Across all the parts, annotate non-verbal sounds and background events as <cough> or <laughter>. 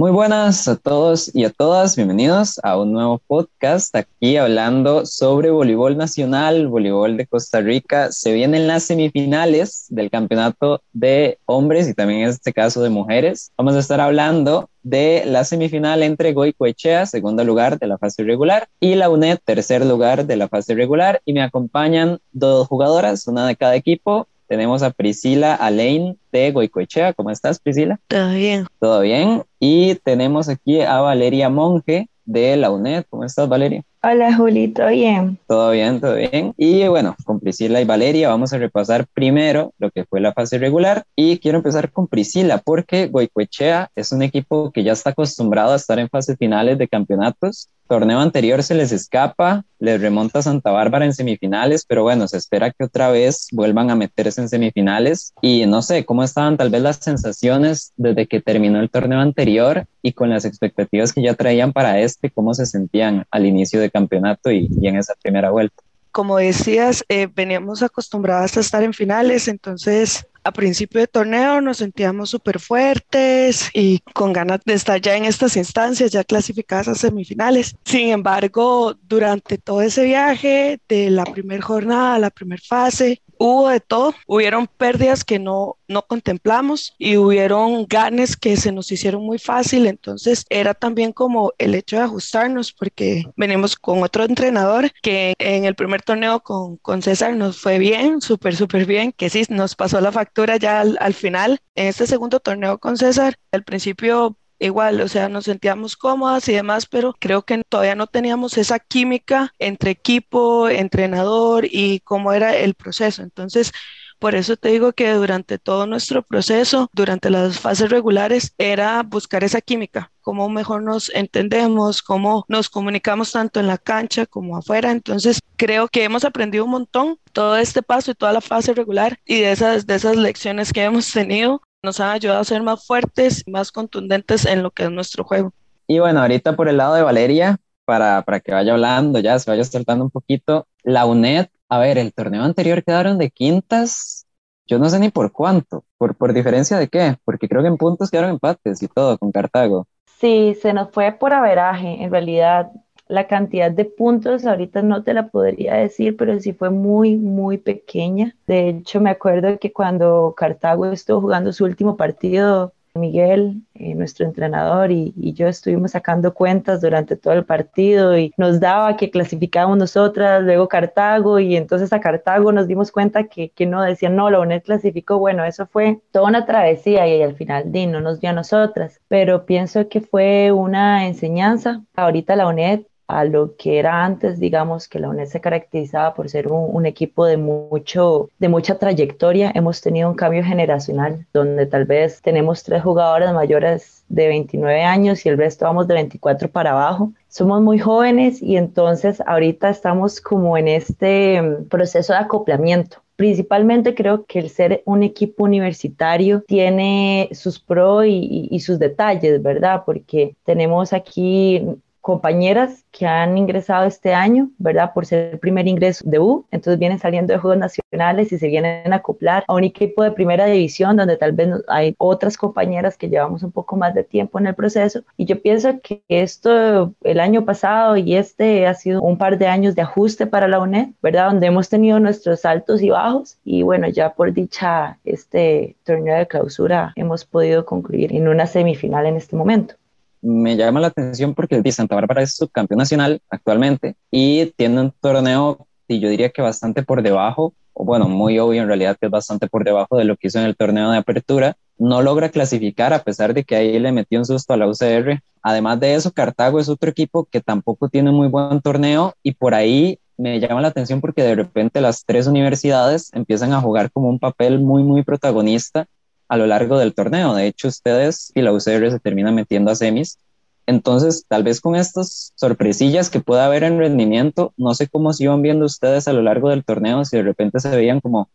Muy buenas a todos y a todas, bienvenidos a un nuevo podcast aquí hablando sobre voleibol nacional, voleibol de Costa Rica. Se vienen las semifinales del campeonato de hombres y también en este caso de mujeres. Vamos a estar hablando de la semifinal entre Goicoechea, segundo lugar de la fase regular, y la UNED, tercer lugar de la fase regular. Y me acompañan dos jugadoras, una de cada equipo. Tenemos a Priscila Alain de Goicoechea. ¿Cómo estás, Priscila? Todo bien. Todo bien. Y tenemos aquí a Valeria Monge de la UNED. ¿Cómo estás, Valeria? Hola, Juli, ¿todo bien? Todo bien, todo bien. Y bueno, con Priscila y Valeria vamos a repasar primero lo que fue la fase regular. Y quiero empezar con Priscila, porque Goicoechea es un equipo que ya está acostumbrado a estar en fases finales de campeonatos. Torneo anterior se les escapa, les remonta Santa Bárbara en semifinales, pero bueno, se espera que otra vez vuelvan a meterse en semifinales. Y no sé, ¿cómo estaban tal vez las sensaciones desde que terminó el torneo anterior y con las expectativas que ya traían para este, cómo se sentían al inicio de campeonato y, en esa primera vuelta. Como decías, eh, veníamos acostumbradas a estar en finales, entonces a principio de torneo nos sentíamos súper fuertes y con ganas de estar ya en estas instancias, ya clasificadas a semifinales. Sin embargo, durante todo ese viaje, de la primera jornada a la primera fase, hubo de todo. Hubieron pérdidas que no, no contemplamos y hubieron ganes que se nos hicieron muy fácil. Entonces era también como el hecho de ajustarnos porque venimos con otro entrenador que en el primer torneo con, con César nos fue bien, súper, súper bien, que sí, nos pasó la factura ya al, al final. En este segundo torneo con César, al principio igual, o sea, nos sentíamos cómodas y demás, pero creo que todavía no teníamos esa química entre equipo, entrenador y cómo era el proceso. Entonces, por eso te digo que durante todo nuestro proceso, durante las fases regulares, era buscar esa química, cómo mejor nos entendemos, cómo nos comunicamos tanto en la cancha como afuera. Entonces, creo que hemos aprendido un montón todo este paso y toda la fase regular y de esas, de esas lecciones que hemos tenido nos han ayudado a ser más fuertes y más contundentes en lo que es nuestro juego. Y bueno, ahorita por el lado de Valeria, para, para que vaya hablando, ya se vaya saltando un poquito, la UNED, a ver, el torneo anterior quedaron de quintas, yo no sé ni por cuánto, por, por diferencia de qué, porque creo que en puntos quedaron empates y todo con Cartago. Sí, se nos fue por averaje, en realidad la cantidad de puntos ahorita no te la podría decir, pero sí fue muy, muy pequeña. De hecho, me acuerdo que cuando Cartago estuvo jugando su último partido, Miguel, eh, nuestro entrenador, y, yo estuvimos sacando cuentas durante todo el partido y nos daba que clasificábamos nosotras, luego Cartago, y entonces a Cartago nos dimos cuenta que, que no, decían, no, la UNED clasificó, bueno, eso fue toda una travesía y al final di, no nos vio a nosotras, pero pienso que fue una enseñanza. Ahorita la UNED a lo que era antes, digamos que la UNED se caracterizaba por ser un, equipo de, mucho, de mucha trayectoria. Hemos tenido un cambio generacional donde tal vez tenemos tres jugadoras mayores de 29 años y el resto vamos de 24 para abajo. Somos muy jóvenes y entonces ahorita estamos como en este mm, proceso de acoplamiento. Principalmente creo que el ser un equipo universitario tiene sus pros y, y sus detalles, ¿verdad? Porque tenemos aquí compañeras que han ingresado este año, ¿verdad? Por ser el primer ingreso de U, entonces vienen saliendo de Juegos Nacionales y se vienen a acoplar a un equipo de primera división donde tal vez hay otras compañeras que llevamos un poco más de tiempo en el proceso. Y yo pienso que esto, el año pasado y este ha sido un par de años de ajuste para la UNED, ¿verdad? Donde hemos tenido nuestros altos y bajos y bueno, ya por dicha este torneo de clausura hemos podido concluir en una semifinal en este momento me llama la atención porque Santa Bárbara es subcampeón nacional actualmente y tiene un torneo, y yo diría que bastante por debajo, o bueno, muy obvio en realidad que es bastante por debajo de lo que hizo en el torneo de apertura. No logra clasificar a pesar de que ahí le metió un susto a la UCR. Además de eso, Cartago es otro equipo que tampoco tiene muy buen torneo y por ahí me llama la atención porque de repente las tres universidades empiezan a jugar como un papel muy, muy protagonista a lo largo del torneo. De hecho, ustedes y la UCR se terminan metiendo a semis. Entonces, tal vez con estas sorpresillas que pueda haber en rendimiento, no sé cómo se iban viendo ustedes a lo largo del torneo, si de repente se veían como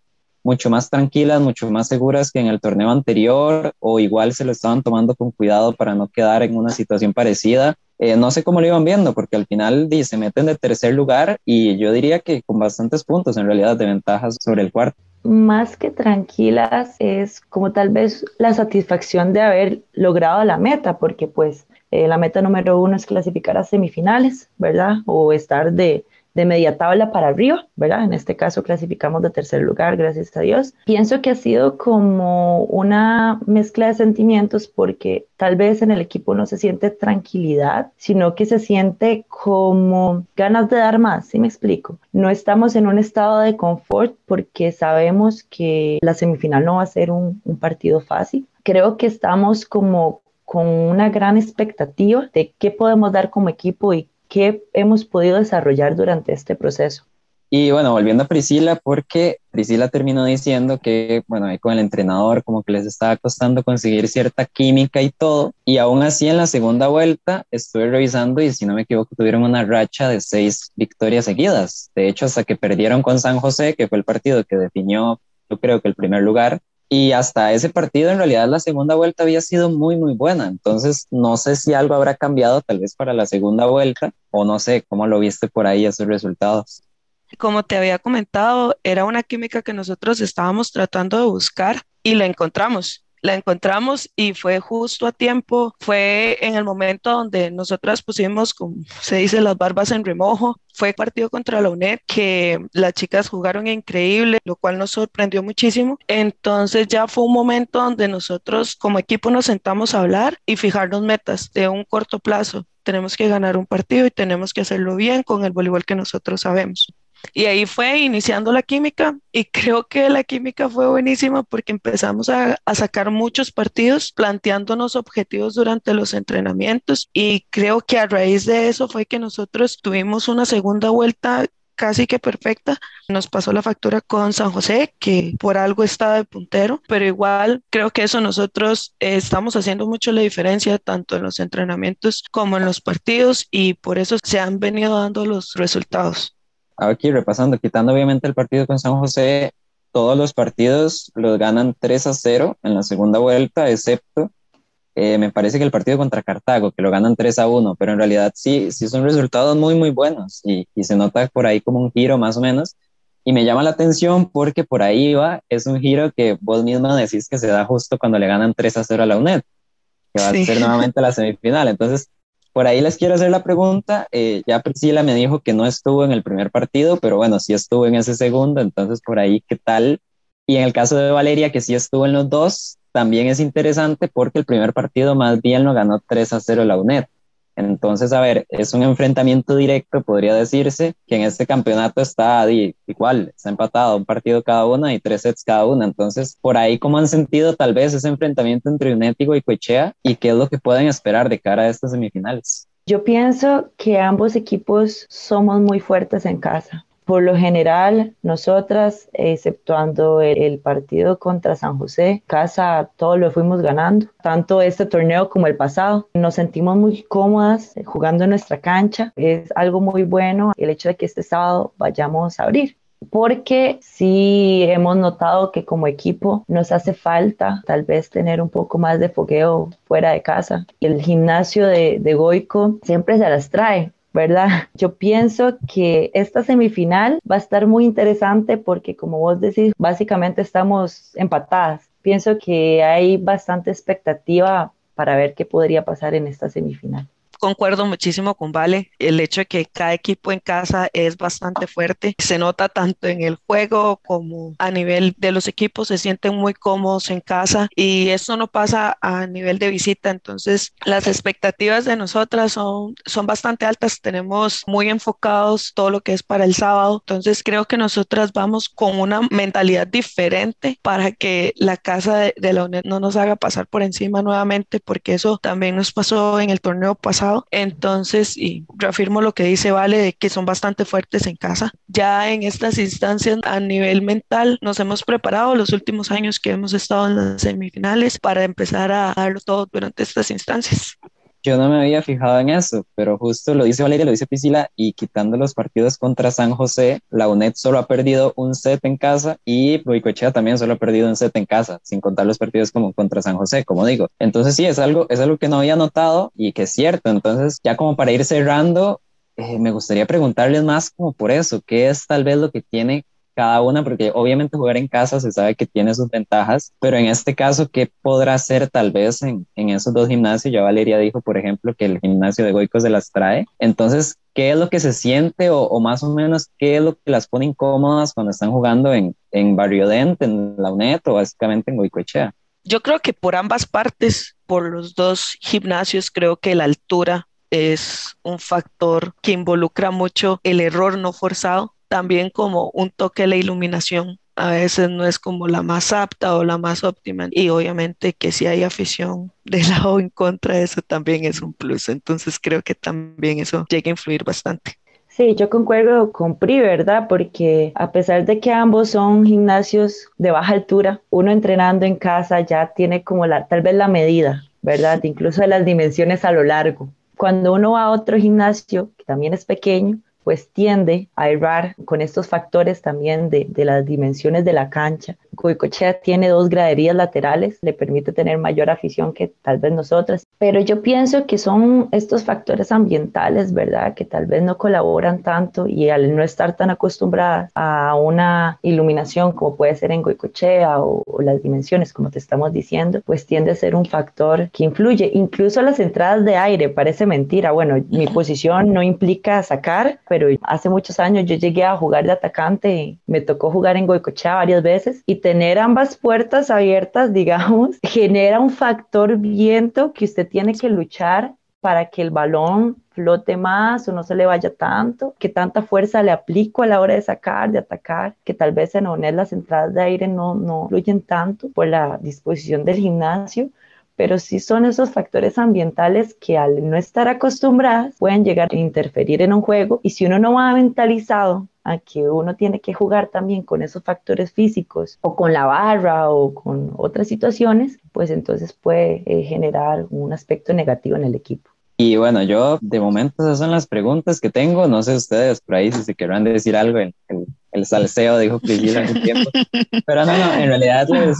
mucho más tranquilas, mucho más seguras que en el torneo anterior, o igual se lo estaban tomando con cuidado para no quedar en una situación parecida. Eh, no sé cómo lo iban viendo, porque al final se meten de tercer lugar y yo diría que con bastantes puntos en realidad de ventajas sobre el cuarto. más que tranquilas es como tal vez la satisfacción de haber logrado la meta, porque pues eh, la meta número uno es clasificar a semifinales, ¿verdad? O estar de, de media tabla para arriba, ¿verdad? En este caso clasificamos de tercer lugar, gracias a Dios. Pienso que ha sido como una mezcla de sentimientos porque tal vez en el equipo no se siente tranquilidad, sino que se siente como ganas de dar más, ¿sí me explico? No estamos en un estado de confort porque sabemos que la semifinal no va a ser un, un partido fácil. Creo que estamos como con una gran expectativa de qué podemos dar como equipo y qué hemos podido desarrollar durante este proceso. Y bueno, volviendo a Priscila, porque Priscila terminó diciendo que, bueno, ahí con el entrenador como que les estaba costando conseguir cierta química y todo, y aún así en la segunda vuelta estuve revisando y si no me equivoco tuvieron una racha de seis victorias seguidas, de hecho hasta que perdieron con San José, que fue el partido que definió, yo creo que el primer lugar, y hasta ese partido, en realidad, la segunda vuelta había sido muy, muy buena. Entonces, no sé si algo habrá cambiado tal vez para la segunda vuelta o no sé cómo lo viste por ahí esos resultados. Como te había comentado, era una química que nosotros estábamos tratando de buscar y la encontramos la encontramos y fue justo a tiempo, fue en el momento donde nosotras pusimos, como se dice, las barbas en remojo. Fue partido contra la UNED que las chicas jugaron increíble, lo cual nos sorprendió muchísimo. Entonces ya fue un momento donde nosotros como equipo nos sentamos a hablar y fijarnos metas de un corto plazo. Tenemos que ganar un partido y tenemos que hacerlo bien con el voleibol que nosotros sabemos. Y ahí fue iniciando la química y creo que la química fue buenísima porque empezamos a, sacar muchos partidos planteándonos objetivos durante los entrenamientos y creo que a raíz de eso fue que nosotros tuvimos una segunda vuelta casi que perfecta. Nos pasó la factura con San José, que por algo está de puntero, pero igual creo que eso nosotros eh, estamos haciendo mucho la diferencia tanto en los entrenamientos como en los partidos y por eso se han venido dando los resultados aquí repasando, quitando obviamente el partido con San José, todos los partidos los ganan 3 a 0 en la segunda vuelta, excepto eh, me parece que el partido contra Cartago, que lo ganan 3 a 1, pero en realidad sí, sí son resultados muy, muy buenos y, y se nota por ahí como un giro más o menos. Y me llama la atención porque por ahí va, es un giro que vos misma decís que se da justo cuando le ganan 3 a 0 a la UNED, que va a ser nuevamente la semifinal. Entonces, por ahí les quiero hacer la pregunta. Eh, ya Priscila me dijo que no estuvo en el primer partido, pero bueno, sí estuvo en ese segundo, entonces por ahí, ¿qué tal? Y en el caso de Valeria, que sí estuvo en los dos, también es interesante porque el primer partido más bien lo ganó 3 a 0 la UNED. Entonces, a ver, es un enfrentamiento directo, podría decirse, que en este campeonato está igual, está empatado un partido cada una y tres sets cada una. Entonces, por ahí, ¿cómo han sentido tal vez ese enfrentamiento entre Unético y Coechea y qué es lo que pueden esperar de cara a estas semifinales? Yo pienso que ambos equipos somos muy fuertes en casa. Por lo general, nosotras, exceptuando el, partido contra San José, casa todo lo fuimos ganando, tanto este torneo como el pasado. Nos sentimos muy cómodas jugando en nuestra cancha. Es algo muy bueno el hecho de que este sábado vayamos a abrir porque sí hemos notado que como equipo nos hace falta tal vez tener un poco más de fogueo fuera de casa. El gimnasio de, de Goico siempre se las trae. ¿Verdad? <laughs> Yo pienso que esta semifinal va a estar muy interesante porque, como vos decís, básicamente estamos empatadas. Pienso que hay bastante expectativa para ver qué podría pasar en esta semifinal concuerdo muchísimo con Vale. El hecho de que cada equipo en casa es bastante fuerte. Se nota tanto en el juego como a nivel de los equipos. Se sienten muy cómodos en casa y eso no pasa a nivel de visita. Entonces, las expectativas de nosotras son, son bastante altas. Tenemos muy enfocados todo lo que es para el sábado. Entonces, creo que nosotras vamos con una mentalidad diferente para que la casa de, de la UNED no nos haga pasar por encima nuevamente, porque eso también nos pasó en el torneo pasado entonces, y reafirmo lo que dice Vale, de que son bastante fuertes en casa. Ya en estas instancias a nivel mental nos hemos preparado los últimos años que hemos estado en las semifinales para empezar a darlo todo durante estas instancias. Yo no me había fijado en eso, pero justo lo dice Valeria, lo dice Priscila, y quitando los partidos contra San José, la UNED solo ha perdido un set en casa y Boicochea también solo ha perdido un set en casa, sin contar los partidos como contra San José, como digo. Entonces sí, es algo, es algo que no había notado y que es cierto. Entonces, ya como para ir cerrando, eh, me gustaría preguntarles más como por eso, ¿qué es tal vez lo que tiene cada una, porque obviamente jugar en casa se sabe que tiene sus ventajas, pero en este caso, ¿qué podrá hacer tal vez en, en esos dos gimnasios? Ya Valeria dijo, por ejemplo, que el gimnasio de Goico se las trae. Entonces, ¿qué es lo que se siente o, más o menos qué es lo que las pone incómodas cuando están jugando en, en Barrio Dent, en la UNED o básicamente en Goicoechea? Yo creo que por ambas partes, por los dos gimnasios, creo que la altura es un factor que involucra mucho el error no forzado, también como un toque de la iluminación. A veces no es como la más apta o la más óptima. Y obviamente que si hay afición <laughs> de lado en contra, eso también es un plus. Entonces creo que también eso llega a influir bastante. Sí, yo concuerdo con Pri, ¿verdad? Porque a pesar de que ambos son gimnasios de baja altura, uno entrenando en casa ya tiene como la, tal vez la medida, ¿verdad? Incluso de las dimensiones a lo largo. Cuando uno va a otro gimnasio, que también es pequeño, pues tiende a errar con estos factores también de, de, las dimensiones de la cancha. Goicochea tiene dos graderías laterales, le permite tener mayor afición que tal vez nosotras, pero yo pienso que son estos factores ambientales, ¿verdad? Que tal vez no colaboran tanto y al no estar tan acostumbradas a una iluminación como puede ser en Goicochea o, o las dimensiones, como te estamos diciendo, pues tiende a ser un factor que influye. Incluso las entradas de aire, parece mentira. Bueno, mi posición no implica sacar, pero hace muchos años yo llegué a jugar de atacante, me tocó jugar en Goicochea varias veces y tener ambas puertas abiertas, <laughs> digamos, genera un factor viento que usted tiene que luchar para que el balón flote más o no se le vaya tanto, que tanta fuerza le aplico a la hora de sacar, de atacar, que tal vez en ONED las entradas de aire no, no fluyen tanto por la disposición del gimnasio, pero sí son esos factores ambientales que al no estar acostumbradas pueden llegar a interferir en un juego y si uno no va mentalizado a que uno tiene que jugar también con esos factores físicos o con la barra o con otras situaciones, pues entonces puede eh, generar un aspecto negativo en el equipo. Y bueno, yo de momento esas son las preguntas que tengo. No sé ustedes por ahí si se querrán decir algo. El, el, el salseo dijo Priscila hace tiempo. <laughs> Pero no, no, en realidad les,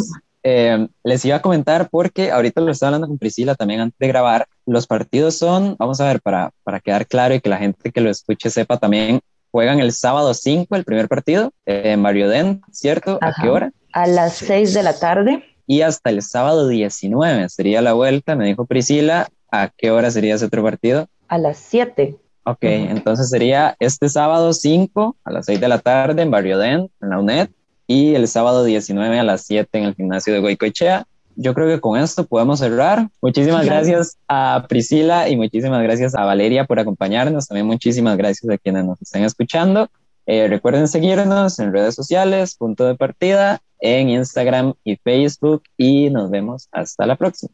eh, les iba a comentar porque ahorita lo estaba hablando con Priscila también antes de grabar. Los partidos son, vamos a ver, para, para quedar claro y que la gente que lo escuche sepa también, juegan el sábado 5 el primer partido en Mario Den, ¿cierto? Ajá. ¿A qué hora? A las 6 de la tarde. Y hasta el sábado 19 sería la vuelta, me dijo Priscila. ¿A qué hora sería ese otro partido? A las 7. Ok, uh -huh. entonces sería este sábado 5 a las 6 de la tarde en Barrio Den, en la UNED, y el sábado 19 a las 7 en el gimnasio de Goicoechea. Yo creo que con esto podemos cerrar. Muchísimas gracias a Priscila y muchísimas gracias a Valeria por acompañarnos. También muchísimas gracias a quienes nos estén escuchando. Eh, recuerden seguirnos en redes sociales, punto de partida, en Instagram y Facebook y nos vemos hasta la próxima.